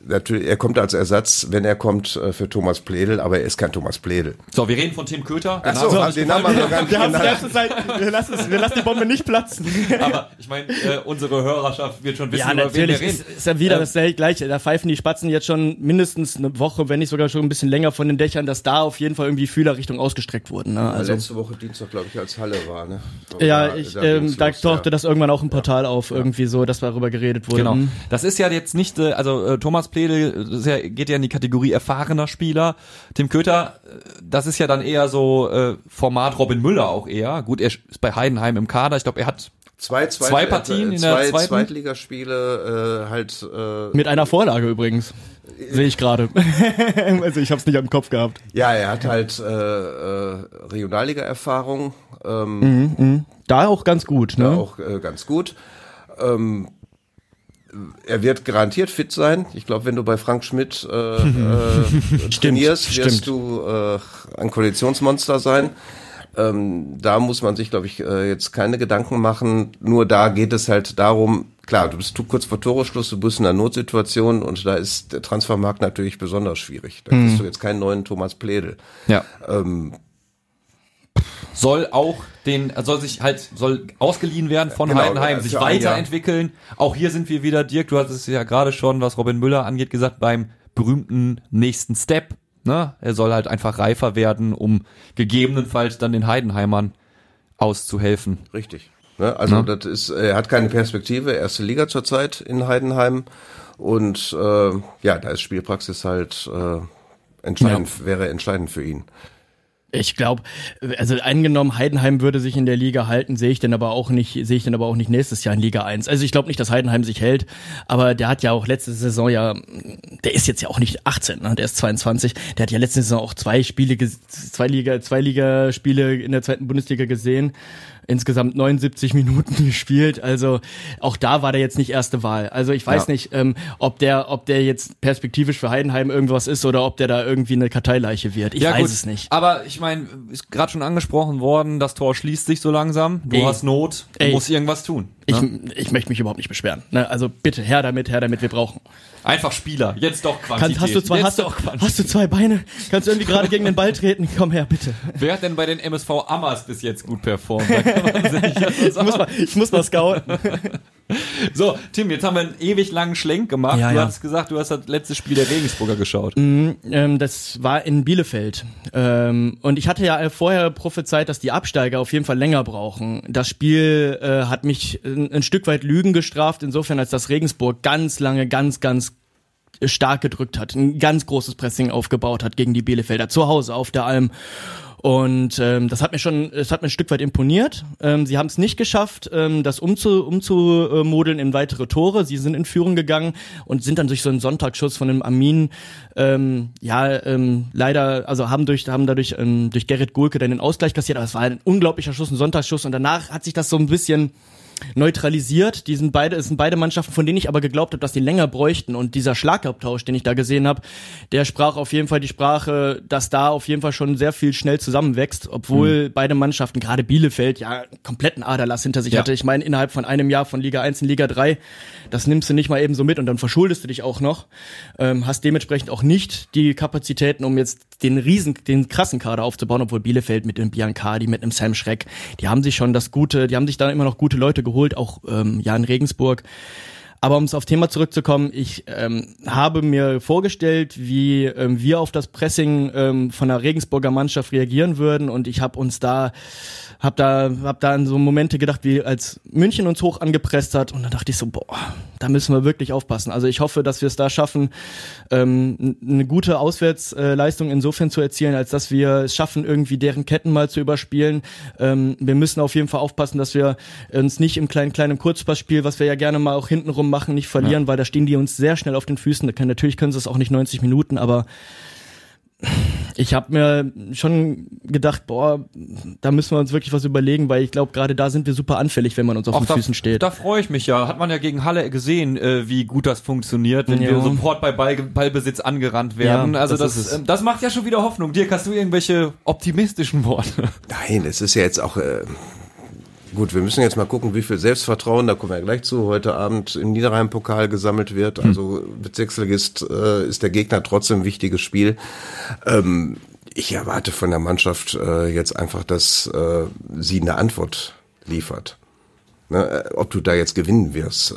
natürlich, er kommt als Ersatz, wenn er kommt äh, für Thomas Pledel, aber er ist kein Thomas Pledel. So, wir reden von Tim Köter. Den Ach so, haben wir den haben wir noch gar nicht Wir, genannt. Zeit, wir, lassen es, wir lassen die Bombe nicht platzen. Aber ich meine, äh, unsere Hörerschaft wird schon wissen, Ja, über wen wir natürlich reden. ist, ist ja wieder Ähm, das gleiche. Da pfeifen die Spatzen jetzt schon mindestens eine Woche, wenn nicht sogar schon ein bisschen länger von den Dächern, dass da auf jeden Fall irgendwie Fühler Richtung ausgestreckt wurden. Ne? Also, letzte Woche Dienstag, glaube ich, als Halle war. Ne? ja, Da- ich, da ähm, da tauchte ja. das irgendwann auch im Portal auf, irgendwie so, dass darüber geredet wurde. Genau. Hm. Das ist ja jetzt nicht, äh, also äh, Thomas Pledel ja, geht ja in die Kategorie erfahrener Spieler. Tim Köter, das ist ja dann eher so äh, Format Robin Müller auch eher. Gut, er ist bei Heidenheim im Kader. Ich glaube, er hat Zwei, Zweit- Zwei Partien äh, in der zwei zweiten? Zweitligaspiele äh, halt äh, Mit einer Vorlage übrigens. Sehe ich gerade. also ich habe es nicht am Kopf gehabt. ja er hat halt äh, äh, Regionalliga-Erfahrung ähm, Mhm. Da auch ganz gut, ne? ja, auch äh, ganz gut ähm, er wird garantiert fit sein. Ich glaube, wenn du bei Frank Schmidt äh, äh, trainierst, wirst stimmt. du äh, ein Koalitionsmonster sein. Ähm, da muss man sich, glaube ich, äh, jetzt keine Gedanken machen. Nur da geht es halt darum, klar, du bist kurz vor Toreschluss, du bist in einer Notsituation und da ist der Transfermarkt natürlich besonders schwierig. Da kriegst du jetzt keinen neuen Thomas Pledel. ja Ähm, soll auch den, soll sich halt, soll ausgeliehen werden von Genau, Heidenheim, sich weiterentwickeln. Auch hier sind wir wieder, Dirk, du hast es ja gerade schon, was Robin Müller angeht, gesagt, beim berühmten nächsten Step. Ne? Er soll halt einfach reifer werden, um gegebenenfalls dann den Heidenheimern auszuhelfen. Richtig. Ne? Also Ja. das ist, er hat keine Perspektive, erste Liga zurzeit in Heidenheim und äh, ja, da ist Spielpraxis halt äh, entscheidend, wäre entscheidend für ihn. Ich glaube, also angenommen, Heidenheim würde sich in der Liga halten, sehe ich denn aber auch nicht, sehe ich denn aber auch nicht nächstes Jahr in Liga 1. Also ich glaube nicht, dass Heidenheim sich hält, aber der hat ja auch letzte Saison ja, der ist jetzt ja auch nicht 18, ne? der ist 22, der hat ja letzte Saison auch zwei Spiele, zwei Liga, zwei Ligaspiele in der zweiten Bundesliga gesehen, insgesamt 79 Minuten gespielt, also auch da war der jetzt nicht erste Wahl. Also ich weiß Ja. nicht, ähm, ob der, ob der jetzt perspektivisch für Heidenheim irgendwas ist oder ob der da irgendwie eine Karteileiche wird. Ich weiß es nicht. Aber ich meine, ist gerade schon angesprochen worden, das Tor schließt sich so langsam. Du Ey. hast Not, du Ey. musst irgendwas tun. Ich, ne? ich möchte mich überhaupt nicht beschweren. Ne? Also bitte, her damit, her damit, wir brauchen. Einfach Spieler, jetzt doch Quantität. Kannst, hast, du zwei, jetzt hast, du, hast du zwei Beine? Kannst du irgendwie gerade gegen den Ball treten? Komm her, bitte. Wer hat denn bei den MSV Ammers bis jetzt gut performt? Ich muss mal, ich muss mal scouten. So, Tim, jetzt haben wir einen ewig langen Schlenk gemacht. Ja, du ja. hast gesagt, du hast das letzte Spiel der Regensburger geschaut. ähm, das war in Bielefeld. Ähm, und ich hatte ja vorher prophezeit, dass die Absteiger auf jeden Fall länger brauchen. Das Spiel äh, hat mich ein, ein Stück weit Lügen gestraft, insofern als das Regensburg ganz lange, ganz, ganz stark gedrückt hat, ein ganz großes Pressing aufgebaut hat gegen die Bielefelder zu Hause auf der Alm. Und ähm, das hat mir schon, es hat mir ein Stück weit imponiert. Ähm, sie haben es nicht geschafft, ähm, das umzu, umzumodeln in weitere Tore. Sie sind in Führung gegangen und sind dann durch so einen Sonntagsschuss von dem Armin, ähm, ja, ähm, leider, also haben durch, haben dadurch ähm, durch Gerrit Gulke dann den Ausgleich kassiert. Aber es war ein unglaublicher Schuss, ein Sonntagsschuss. Und danach hat sich das so ein bisschen neutralisiert. Die sind beide, es sind beide Mannschaften, von denen ich aber geglaubt habe, dass die länger bräuchten. Und dieser Schlagabtausch, den ich da gesehen habe, der sprach auf jeden Fall die Sprache, dass da auf jeden Fall schon sehr viel schnell zusammenwächst, obwohl beide Mannschaften, gerade Bielefeld, ja kompletten Aderlass hinter sich Ja. hatte. Ich meine, innerhalb von einem Jahr von Liga 1 in Liga 3, das nimmst du nicht mal eben so mit und dann verschuldest du dich auch noch. Ähm, hast dementsprechend auch nicht die Kapazitäten, um jetzt den riesen, den krassen Kader aufzubauen, obwohl Bielefeld mit dem Biancardi, mit einem Sam Schreck, die haben sich schon das gute, die haben sich da immer noch gute Leute geholt, auch ähm, ja in Regensburg. Aber um es auf Thema zurückzukommen, ich ähm, habe mir vorgestellt, wie ähm, wir auf das Pressing ähm, von der Regensburger Mannschaft reagieren würden und ich habe uns da hab da hab da an so Momente gedacht, wie als München uns hoch angepresst hat und dann dachte ich so, boah, da müssen wir wirklich aufpassen. Also ich hoffe, dass wir es da schaffen, ähm, eine gute Auswärtsleistung insofern zu erzielen, als dass wir es schaffen, irgendwie deren Ketten mal zu überspielen. Ähm, wir müssen auf jeden Fall aufpassen, dass wir uns nicht im kleinen kleinen Kurzpassspiel, was wir ja gerne mal auch hintenrum machen, nicht verlieren, ja. weil da stehen die uns sehr schnell auf den Füßen. Da können, natürlich können sie es auch nicht 90 Minuten, aber ich habe mir schon gedacht, boah, da müssen wir uns wirklich was überlegen, weil ich glaube, gerade da sind wir super anfällig, wenn man uns auf Auch den da, Füßen steht. Da freue ich mich ja. Hat man ja gegen Halle gesehen, äh, wie gut das funktioniert, wenn ja. wir sofort bei Ball, Ballbesitz angerannt werden. Ja, also das, das, äh, das macht ja schon wieder Hoffnung. Dirk, hast du irgendwelche optimistischen Worte? Nein, es ist ja jetzt auch äh, Gut, wir müssen jetzt mal gucken, wie viel Selbstvertrauen, da kommen wir gleich zu, heute Abend im Niederrhein-Pokal gesammelt wird. Hm. Also Bezirksligist äh, ist der Gegner trotzdem ein wichtiges Spiel. Ähm, ich erwarte von der Mannschaft äh, jetzt einfach, dass äh, sie eine Antwort liefert. Ne, äh, ob du da jetzt gewinnen wirst, äh,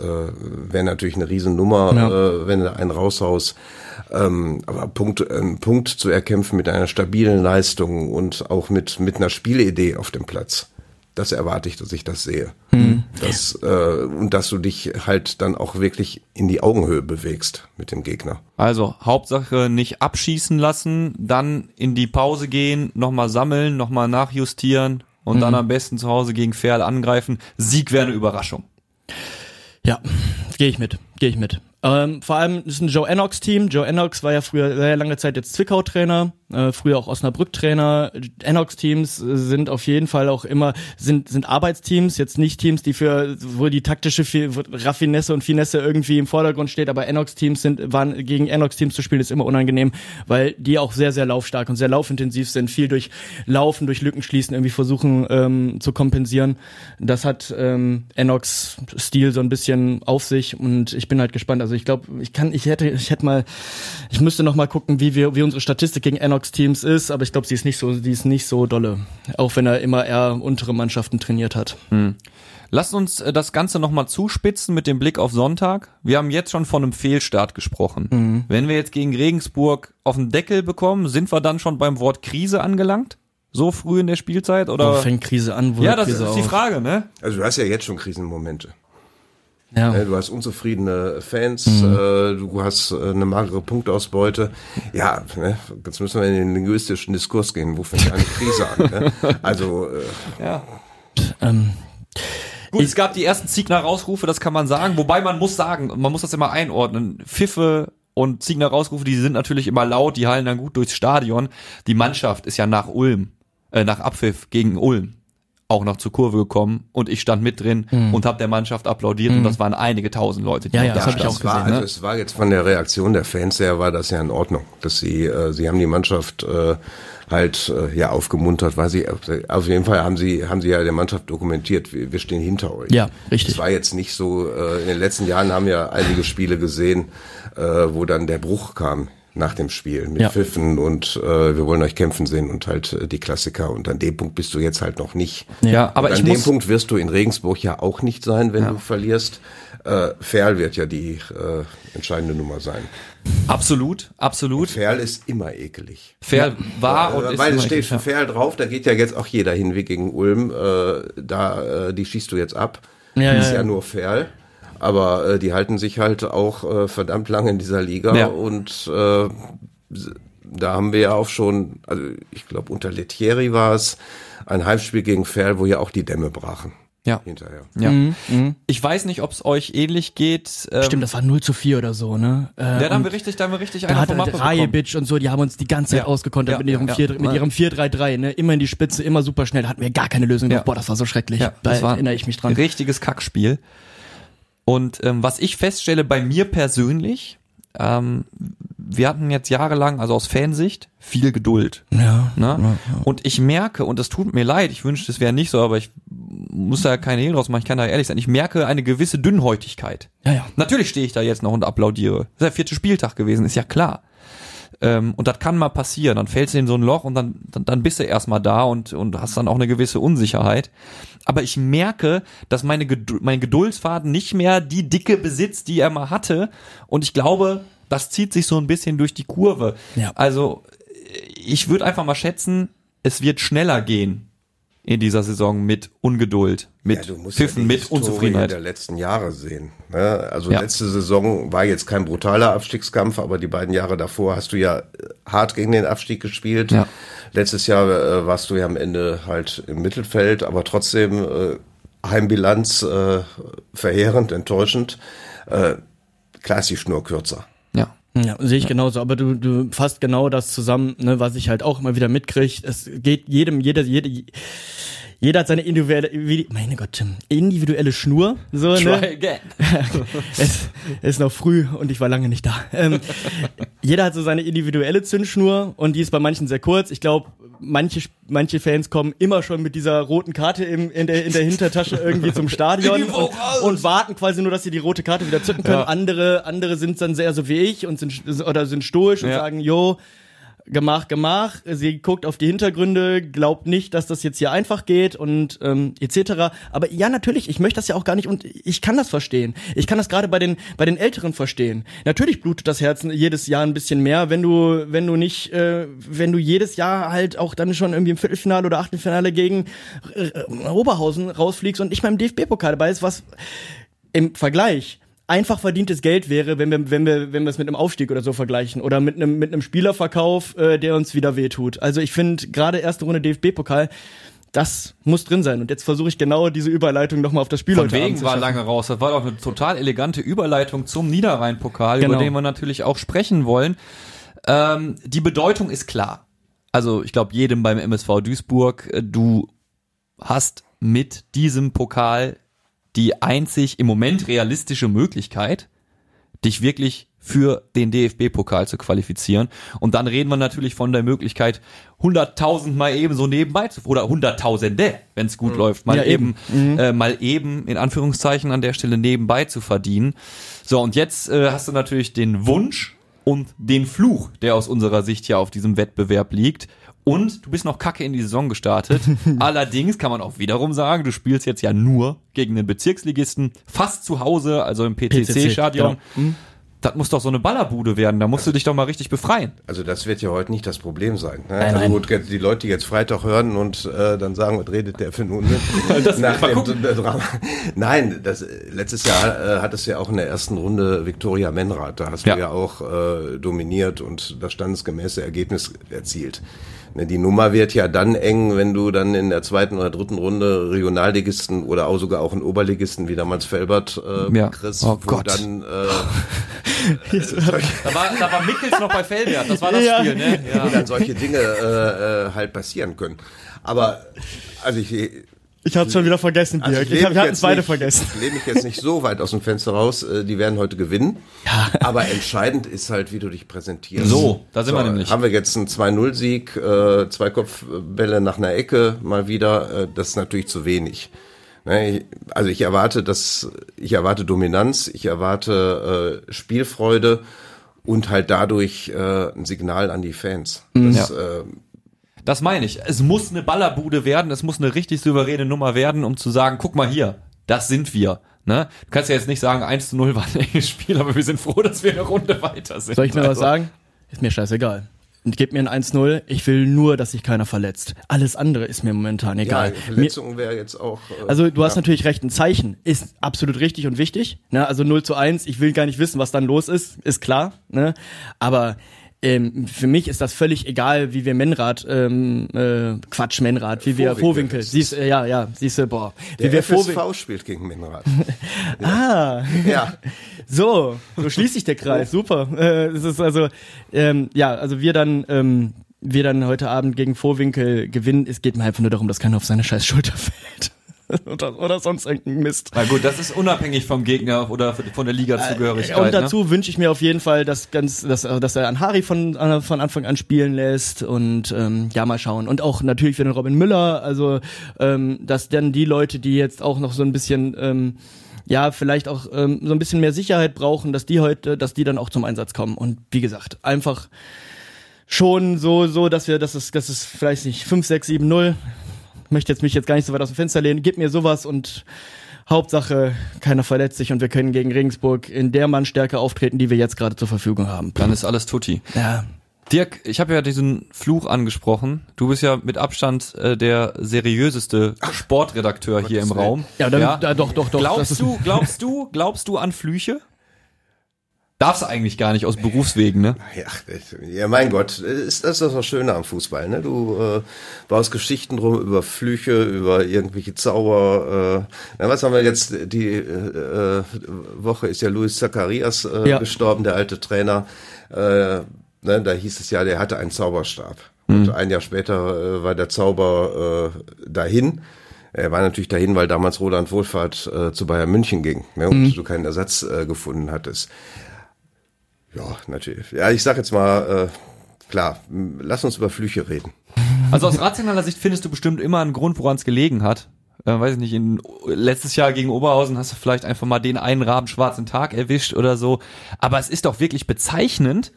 wäre natürlich eine Riesennummer, ja. äh, wenn du einen raushaust. Ähm, aber Punkt, einen Punkt zu erkämpfen mit einer stabilen Leistung und auch mit, mit einer Spielidee auf dem Platz das erwarte ich, dass ich das sehe. Hm. Das, äh, und dass du dich halt dann auch wirklich in die Augenhöhe bewegst mit dem Gegner. Also Hauptsache nicht abschießen lassen, dann in die Pause gehen, nochmal sammeln, nochmal nachjustieren und hm. dann am besten zu Hause gegen Ferl angreifen. Sieg wäre eine Überraschung. Ja, gehe ich mit, gehe ich mit. Ähm, vor allem ist ein Joe Enox Team. Joe Enox war ja früher sehr lange Zeit jetzt Zwickau Trainer, äh, früher auch Osnabrück Trainer. Enox Teams sind auf jeden Fall auch immer sind sind Arbeitsteams, jetzt nicht Teams, die für wo die taktische Raffinesse und Finesse irgendwie im Vordergrund steht, aber Enox Teams sind waren gegen Enox Teams zu spielen ist immer unangenehm, weil die auch sehr sehr laufstark und sehr laufintensiv sind, viel durch Laufen, durch Lücken schließen irgendwie versuchen ähm, zu kompensieren. Das hat ähm, Enox Stil so ein bisschen auf sich und ich bin halt gespannt, also also ich glaube, ich kann, ich hätte, ich hätte mal, ich müsste noch mal gucken, wie wir, wie unsere Statistik gegen Enox Teams ist, aber ich glaube, sie ist nicht so, die ist nicht so dolle. Auch wenn er immer eher untere Mannschaften trainiert hat. Hm. Lasst uns äh, das Ganze nochmal zuspitzen mit dem Blick auf Sonntag. Wir haben jetzt schon von einem Fehlstart gesprochen. Mhm. Wenn wir jetzt gegen Regensburg auf den Deckel bekommen, sind wir dann schon beim Wort Krise angelangt? So früh in der Spielzeit? Oder? Wo fängt Krise an? Wo ja, das Krise ist die Frage, ne? Also du hast ja jetzt schon Krisenmomente. Ja. Ne, du hast unzufriedene Fans, mhm. äh, du hast äh, eine magere Punktausbeute. Ja, ne, jetzt müssen wir in den linguistischen Diskurs gehen. Wo fängt eine Krise an? Ne? Also, äh, ja. Ähm. Gut, es gab die ersten Ziegner-Rausrufe, das kann man sagen. Wobei man muss sagen, man muss das immer einordnen. Pfiffe und Ziegner-Rausrufe, die sind natürlich immer laut, die hallen dann gut durchs Stadion. Die Mannschaft ist ja nach Ulm, äh, nach Abpfiff gegen Ulm auch noch zur Kurve gekommen und ich stand mit drin mhm. und habe der Mannschaft applaudiert mhm. und das waren einige tausend Leute. Die ja, ja, das habe ich auch war, gesehen. Also es war jetzt von der Reaktion der Fans her war das ja in Ordnung, dass sie äh, sie haben die Mannschaft äh, halt äh, ja aufgemuntert, weil sie auf jeden Fall haben sie haben sie ja der Mannschaft dokumentiert, wir, wir stehen hinter euch. Ja, richtig. Es war jetzt nicht so. Äh, in den letzten Jahren haben wir einige Spiele gesehen, äh, wo dann der Bruch kam nach dem Spiel mit ja. Pfiffen und äh, wir wollen euch kämpfen sehen und halt äh, die Klassiker. Und an dem Punkt bist du jetzt halt noch nicht. Ja, aber und an dem Punkt wirst du in Regensburg ja auch nicht sein, wenn ja. du verlierst. Äh, Ferl wird ja die äh, entscheidende Nummer sein. Absolut, absolut. Ferl ist immer ekelig. Ferl war ja, und äh, ist Weil es steht für Ferl drauf, da geht ja jetzt auch jeder hin wie gegen Ulm. Äh, da, äh, die schießt du jetzt ab. Ja, ist ja, ja nur Ferl aber äh, die halten sich halt auch äh, verdammt lange in dieser Liga ja. und äh, da haben wir ja auch schon, also ich glaube unter Lettieri war es, ein Heimspiel gegen Ferl, wo ja auch die Dämme brachen. Ja. Hinterher. Ja. Mhm. Mhm. Ich weiß nicht, ob es euch ähnlich geht. Ähm, Stimmt, das war 0 zu 4 oder so, ne? Äh, ja, da haben wir richtig, da haben wir richtig da hat Rajebic und so, die haben uns die ganze Zeit ja. ausgekontert ja. mit ihrem ja. 4, mit ihrem 4-3-3, ne? Immer in die Spitze, immer super schnell. Da hatten wir gar keine Lösung. Ja. Boah, das war so schrecklich. Ja, da erinnere ich mich dran. Richtiges Kackspiel. Und ähm, was ich feststelle bei mir persönlich, ähm, wir hatten jetzt jahrelang, also aus Fansicht, viel Geduld. Ja, ne? ja, ja. Und ich merke, und das tut mir leid, ich wünschte, es wäre nicht so, aber ich muss da keine Hehl draus machen, ich kann da ehrlich sein, ich merke eine gewisse Dünnhäutigkeit. Ja, ja. Natürlich stehe ich da jetzt noch und applaudiere. Das ist der vierte Spieltag gewesen, ist ja klar. Ähm, und das kann mal passieren. Dann fällst du in so ein Loch und dann, dann, dann bist du erstmal da und, und hast dann auch eine gewisse Unsicherheit. Aber ich merke, dass meine Gedu mein Geduldsfaden nicht mehr die Dicke besitzt, die er mal hatte. Und ich glaube, das zieht sich so ein bisschen durch die Kurve. Ja. Also ich würde einfach mal schätzen, es wird schneller gehen in dieser Saison mit Ungeduld, mit Ja, du musst Pfiffen, ja die mit Historie Unzufriedenheit. der letzten Jahre sehen. Ne? Also Ja. letzte Saison war jetzt kein brutaler Abstiegskampf, aber die beiden Jahre davor hast du ja hart gegen den Abstieg gespielt. Ja. Letztes Jahr äh, warst du ja am Ende halt im Mittelfeld, aber trotzdem äh, Heimbilanz äh, verheerend, enttäuschend. Äh, klar ist die Schnur kürzer. Ja. Ja, sehe ich genauso, aber du, du fasst genau das zusammen, ne, was ich halt auch immer wieder mitkriege. Es geht jedem, jeder, jeder, jeder hat seine individuelle, meine Gott, Tim, individuelle Schnur, so, Try ne? again. es, es ist noch früh und ich war lange nicht da. Ähm, jeder hat so seine individuelle Zündschnur und die ist bei manchen sehr kurz. Ich glaube, manche, manche Fans kommen immer schon mit dieser roten Karte im, in, der, in der Hintertasche irgendwie zum Stadion und, und warten quasi nur, dass sie die rote Karte wieder zücken können. Ja. Andere, andere sind dann sehr so wie ich und sind oder sind stoisch und Ja. sagen, jo, Gemach, Gemach. Sie guckt auf die Hintergründe, glaubt nicht, dass das jetzt hier einfach geht und ähm, etc. Aber ja, natürlich, ich möchte das ja auch gar nicht und ich kann das verstehen. Ich kann das gerade bei den bei den Älteren verstehen. Natürlich blutet das Herz jedes Jahr ein bisschen mehr, wenn du wenn du nicht, äh, wenn du jedes Jahr halt auch dann schon irgendwie im Viertelfinale oder Achtelfinale gegen äh, Oberhausen rausfliegst und nicht mal im DFB-Pokal dabei ist, was im Vergleich einfach verdientes Geld wäre, wenn wir, wenn wir, wenn wir es mit einem Aufstieg oder so vergleichen oder mit einem, mit einem Spielerverkauf, äh, der uns wieder wehtut. Also ich finde, gerade erste Runde DFB-Pokal, das muss drin sein. Und jetzt versuche ich genau diese Überleitung nochmal auf das Spiel Von heute wegen war lange raus. Das war doch eine total elegante Überleitung zum Niederrhein-Pokal, Genau. über den wir natürlich auch sprechen wollen. Ähm, die Bedeutung ist klar. Also ich glaube jedem beim MSV Duisburg, äh, du hast mit diesem Pokal die einzig im Moment realistische Möglichkeit, dich wirklich für den DFB-Pokal zu qualifizieren. Und dann reden wir natürlich von der Möglichkeit, 100.000 mal eben so nebenbei zu, oder Hunderttausende, wenn es gut läuft, mal Ja, eben. eben, äh, mal eben in Anführungszeichen an der Stelle nebenbei zu verdienen. So, und jetzt äh, hast du natürlich den Wunsch und den Fluch, der aus unserer Sicht ja auf diesem Wettbewerb liegt. Und du bist noch kacke in die Saison gestartet. Allerdings kann man auch wiederum sagen, du spielst jetzt ja nur gegen den Bezirksligisten, fast zu Hause, also im PCC-Stadion. genau. Das muss doch so eine Ballerbude werden. Da musst du dich doch mal richtig befreien. Also das wird ja heute nicht das Problem sein. Ne? Nein, also gut, die Leute, die jetzt Freitag hören und äh, dann sagen, was redet der für ein Unsinn? Das Nach dem. Drama. Nein, das, äh, letztes Jahr äh, hat es ja auch in der ersten Runde Viktoria Menrath. Da hast Ja. du ja auch äh, dominiert und das standesgemäße Ergebnis erzielt. Ne, Die Nummer wird ja dann eng, wenn du dann in der zweiten oder dritten Runde Regionalligisten oder auch sogar auch einen Oberligisten wie damals Felbert äh, Ja. kriegst, Oh wo Gott. dann äh, Da war, da war Mickels noch bei Felbert. Das war das Ja. Spiel, ne? wo dann solche Dinge äh, äh, halt passieren können. Aber also ich, Ich hab's schon wieder vergessen, also Dirk. lehne Ich hab, wir mich hatten jetzt es beide nicht- vergessen. Ich lehne mich jetzt nicht so weit aus dem Fenster raus. äh, Die werden heute gewinnen. Aber entscheidend ist halt, wie du dich präsentierst. So, da sind wir nämlich. Haben wir jetzt einen 2-0-Sieg, äh, zwei Kopfbälle nach einer Ecke mal wieder. Das ist natürlich zu wenig. Ne, Also ich erwarte das, ich erwarte Dominanz, ich erwarte äh, Spielfreude und halt dadurch äh, ein Signal an die Fans. Das, äh, Das meine ich. Es muss eine Ballerbude werden, es muss eine richtig souveräne Nummer werden, um zu sagen, guck mal hier, das sind wir. Ne? Du kannst ja jetzt nicht sagen, 1 zu 0 war ein enges Spiel, aber wir sind froh, dass wir eine Runde weiter sind. Soll ich mir was Also, sagen? Ist mir scheißegal. Gib mir ein 1-0. Ich will nur, dass sich keiner verletzt. Alles andere ist mir momentan ja, egal. mir, Verletzungen wäre jetzt auch. Äh, Also du hast ja. natürlich recht, ein Zeichen ist absolut richtig und wichtig. Ne? Also 0 zu 1, ich will gar nicht wissen, was dann los ist, ist klar. Ne? Aber ähm, für mich ist das völlig egal, wie wir Menrad, ähm, äh, Quatsch, Menrad, wie wir Vorwinkel siehst äh, ja, ja, siehst du, boah, wie Der wir FSV Vorwinkel, spielt gegen Menrad. ah, ja. so, so schließt sich der Kreis, super. Äh, es ist also, ähm, ja, also wir dann, ähm, wir dann heute Abend gegen Vorwinkel gewinnen. Es geht mir einfach nur darum, dass keiner auf seine scheiß Schulter fällt. oder, oder sonst irgendein Mist. Na gut, das ist unabhängig vom Gegner oder von der Liga-Zugehörigkeit. Und ne? dazu wünsche ich mir auf jeden Fall, dass ganz, dass, dass er an Harry von, äh, von Anfang an spielen lässt und ähm, ja mal schauen. Und auch natürlich für den Robin Müller, also ähm, dass dann die Leute, die jetzt auch noch so ein bisschen ähm, ja, vielleicht auch ähm, so ein bisschen mehr Sicherheit brauchen, dass die heute, dass die dann auch zum Einsatz kommen. Und wie gesagt, einfach schon so, so, dass wir, dass es, dass es vielleicht nicht 5, 6, 7, 0. Ich möchte jetzt mich jetzt gar nicht so weit aus dem Fenster lehnen. Gib mir sowas und Hauptsache, keiner verletzt sich und wir können gegen Regensburg in der Mannstärke auftreten, die wir jetzt gerade zur Verfügung haben. Dann ist alles tutti. Ja. Dirk, ich habe ja diesen Fluch angesprochen. Du bist ja mit Abstand äh, der seriöseste Sportredakteur hier im. Raum. Ja, dann, ja. doch, doch, doch. das Glaubst du, glaubst du, glaubst du an Flüche? Darfst du eigentlich gar nicht aus Berufswegen, ne? Ja, ja, mein Gott, ist das ist das Schöne am Fußball, ne? Du äh, baust Geschichten drum über Flüche, über irgendwelche Zauber. Äh, na, was haben wir jetzt? Die äh, äh, Woche ist ja Luis Zacharias äh, Ja. gestorben, der alte Trainer. Äh, ne, da hieß es ja, der hatte einen Zauberstab. Und ein Jahr später äh, war der Zauber äh, dahin. Er war natürlich dahin, weil damals Roland Wohlfahrt äh, zu Bayern München ging ne, und du keinen Ersatz äh, gefunden hattest. Ja, natürlich. Ja, ich sag jetzt mal, äh, klar, lass uns über Flüche reden. Also aus rationaler Sicht findest du bestimmt immer einen Grund, woran es gelegen hat. Äh, weiß ich nicht, in, letztes Jahr gegen Oberhausen hast du vielleicht einfach mal den einen rabenschwarzen Tag erwischt oder so. Aber es ist doch wirklich bezeichnend,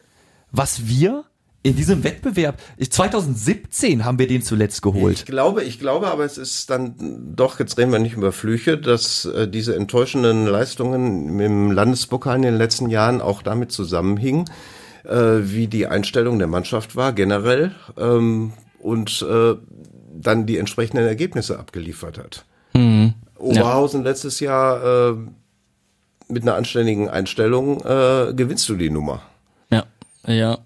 was wir in diesem Wettbewerb, ich- 2017 haben wir den zuletzt geholt. Ich glaube, ich glaube, aber es ist dann doch, jetzt reden wir nicht über Flüche, dass äh, diese enttäuschenden Leistungen im Landespokal in den letzten Jahren auch damit zusammenhingen, äh, wie die Einstellung der Mannschaft war, generell, ähm, und äh, dann die entsprechenden Ergebnisse abgeliefert hat. Oberhausen letztes Jahr äh, mit einer anständigen Einstellung äh, gewinnst du die Nummer. Ja, ja.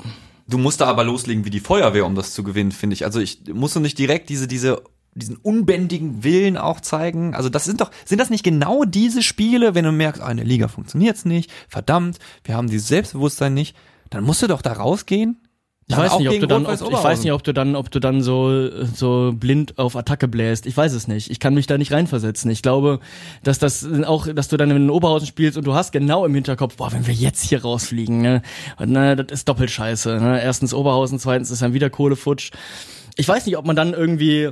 Du musst da aber loslegen wie die Feuerwehr, um das zu gewinnen, finde ich. Also ich musst du nicht direkt diese, diese, diesen unbändigen Willen auch zeigen. Also das sind doch, sind das nicht genau diese Spiele, wenn du merkst, ah, in der Liga funktioniert's nicht, verdammt, wir haben dieses Selbstbewusstsein nicht, dann musst du doch da rausgehen. Ich weiß nicht, ob du dann, ob, ich weiß nicht, ob du dann, ob du dann so, so blind auf Attacke bläst. Ich weiß es nicht. Ich kann mich da nicht reinversetzen. Ich glaube, dass das auch, dass du dann in Oberhausen spielst und du hast genau im Hinterkopf, boah, wenn wir jetzt hier rausfliegen, ne, und, ne das ist doppelt scheiße. Ne? Erstens Oberhausen, zweitens ist dann wieder Kohlefutsch. Ich weiß nicht, ob man dann irgendwie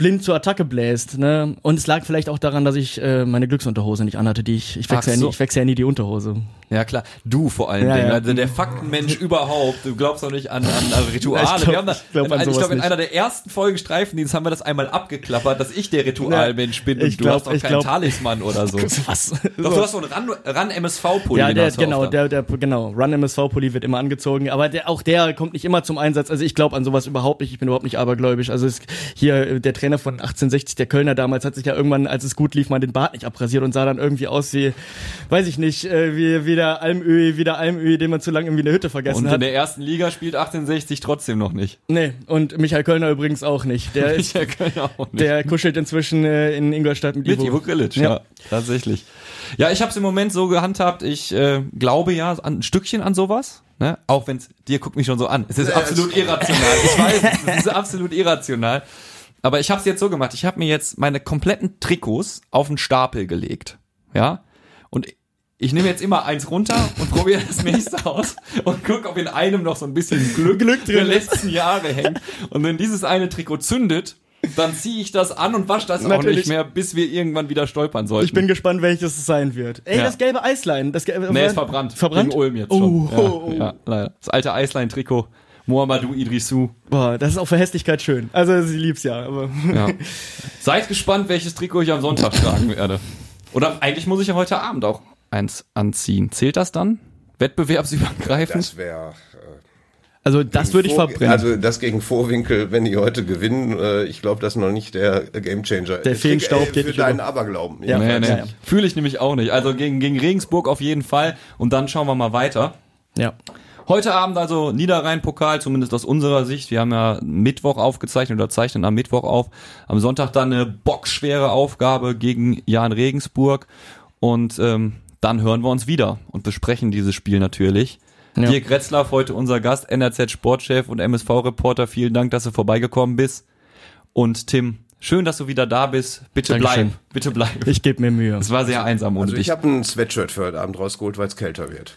blind zur Attacke bläst, ne? Und es lag vielleicht auch daran, dass ich äh, meine Glücksunterhose nicht anhatte, die ich ich wechsle ja, so. nie, ich wechsle ja nie die Unterhose. Ja klar, du vor allen Ja, Dingen, ja. also der Faktenmensch überhaupt. Du glaubst doch nicht an, an, an Rituale. Ich glaub- da, ich glaub an ich sowas glaube in einer der ersten Folgen Streifendienst haben wir das einmal abgeklappert, dass ich der Ritualmensch bin und ich du glaub- hast ich keinen glaub- Talisman oder so. Was? Doch, du hast so einen Ran, Ran MSV-Pulli. Ja, der, auch genau, der, der, genau, Run MSV Pulli wird immer angezogen, aber der, auch der kommt nicht immer zum Einsatz. Also ich glaube an sowas überhaupt nicht. Ich bin überhaupt nicht abergläubisch. Also es, hier der Trainer von 1860, der Kölner damals, hat sich ja irgendwann, als es gut lief, mal den Bart nicht abrasiert und sah dann irgendwie aus wie, weiß ich nicht, äh, wie, wie der Almöhi, wie der Almöhi, den man zu lange irgendwie in der Hütte vergessen Und in hat. der ersten Liga spielt 1860 trotzdem noch nicht. Nee, und Michael Kölner übrigens auch nicht. Der ist, Ich kann auch nicht. der kuschelt inzwischen äh, in Ingolstadt mit, Mit Ivo. Ivo Grilic, ja. Ja. tatsächlich. Ja, ich habe es im Moment so gehandhabt, ich äh, glaube ja an, ein Stückchen an sowas, ne? auch wenn dir guckt mich schon so an. Es ist absolut irrational. Ich weiß, es ist absolut irrational. Aber ich habe es jetzt so gemacht, ich habe mir jetzt meine kompletten Trikots auf den Stapel gelegt. Ja? Und ich nehme jetzt immer eins runter und probiere das nächste aus und guck, ob in einem noch so ein bisschen Glück, Glück drin der letzten Jahre hängt. Und wenn dieses eine Trikot zündet, dann ziehe ich das an und wasche das auch Natürlich. nicht mehr, bis wir irgendwann wieder stolpern sollten. Ich bin gespannt, welches es sein wird. Ey, Ja. das gelbe Eislein. Das gelbe, Nee, ist verbrannt. Verbrannt? Gegen Ulm jetzt Oh, schon. oh, oh. Ja, ja, leider. Das alte Eislein-Trikot. Mohamedou Idrissou. Boah, das ist auch für Hässlichkeit schön. Also sie liebt's ja, aber Ja. Seid gespannt, welches Trikot ich am Sonntag tragen werde. Oder eigentlich muss ich ja heute Abend auch eins anziehen. Zählt das dann? Wettbewerbsübergreifend? Das wäre also das würde ich verbrennen. Also das gegen Vorwinkel, wenn die heute gewinnen, äh, ich glaube, das ist noch nicht der Gamechanger. Der Feenstaub Äh, geht für nicht deinen über. Aberglauben. Ja. nee, nee. ja. Fühle ich nämlich auch nicht. Also gegen, gegen Regensburg auf jeden Fall. Und dann schauen wir mal weiter. ja. Heute Abend also Niederrhein-Pokal, zumindest aus unserer Sicht. Wir haben ja Mittwoch aufgezeichnet oder zeichnen am Mittwoch auf. Am Sonntag dann eine bockschwere Aufgabe gegen Jan Regensburg. Und ähm, dann hören wir uns wieder und besprechen dieses Spiel natürlich. Ja. Dirk Retzlaff, heute unser Gast, NRZ-Sportchef und MSV-Reporter. Vielen Dank, dass du vorbeigekommen bist. Und Tim, schön, dass du wieder da bist. Bitte Dankeschön. bleib, bitte bleib. Ich gebe mir Mühe. Es war sehr einsam ohne Also dich. ich habe ein Sweatshirt für heute Abend rausgeholt, weil es kälter wird.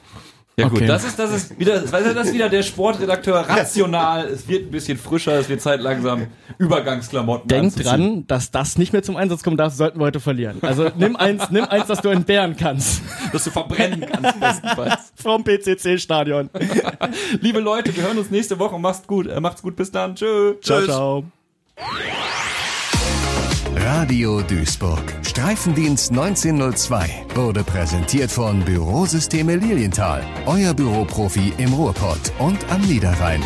Ja gut, Okay. das ist, das ist wieder, das ist wieder der Sportredakteur rational. Es wird ein bisschen frischer, es wird Zeit langsam Übergangsklamotten Denk anzuziehen. dran, dass das nicht mehr zum Einsatz kommen darf, sollten wir heute verlieren. Also nimm eins, nimm eins, das du entbehren kannst. dass du verbrennen kannst bestenfalls. Vom PCC-Stadion. Liebe Leute, wir hören uns nächste Woche. Macht's gut, äh, macht's gut, bis dann. Tschö. Ciao, ciao. Radio Duisburg. Streifendienst 1902 wurde präsentiert von Bürosysteme Lilienthal. Euer Büroprofi im Ruhrpott und am Niederrhein.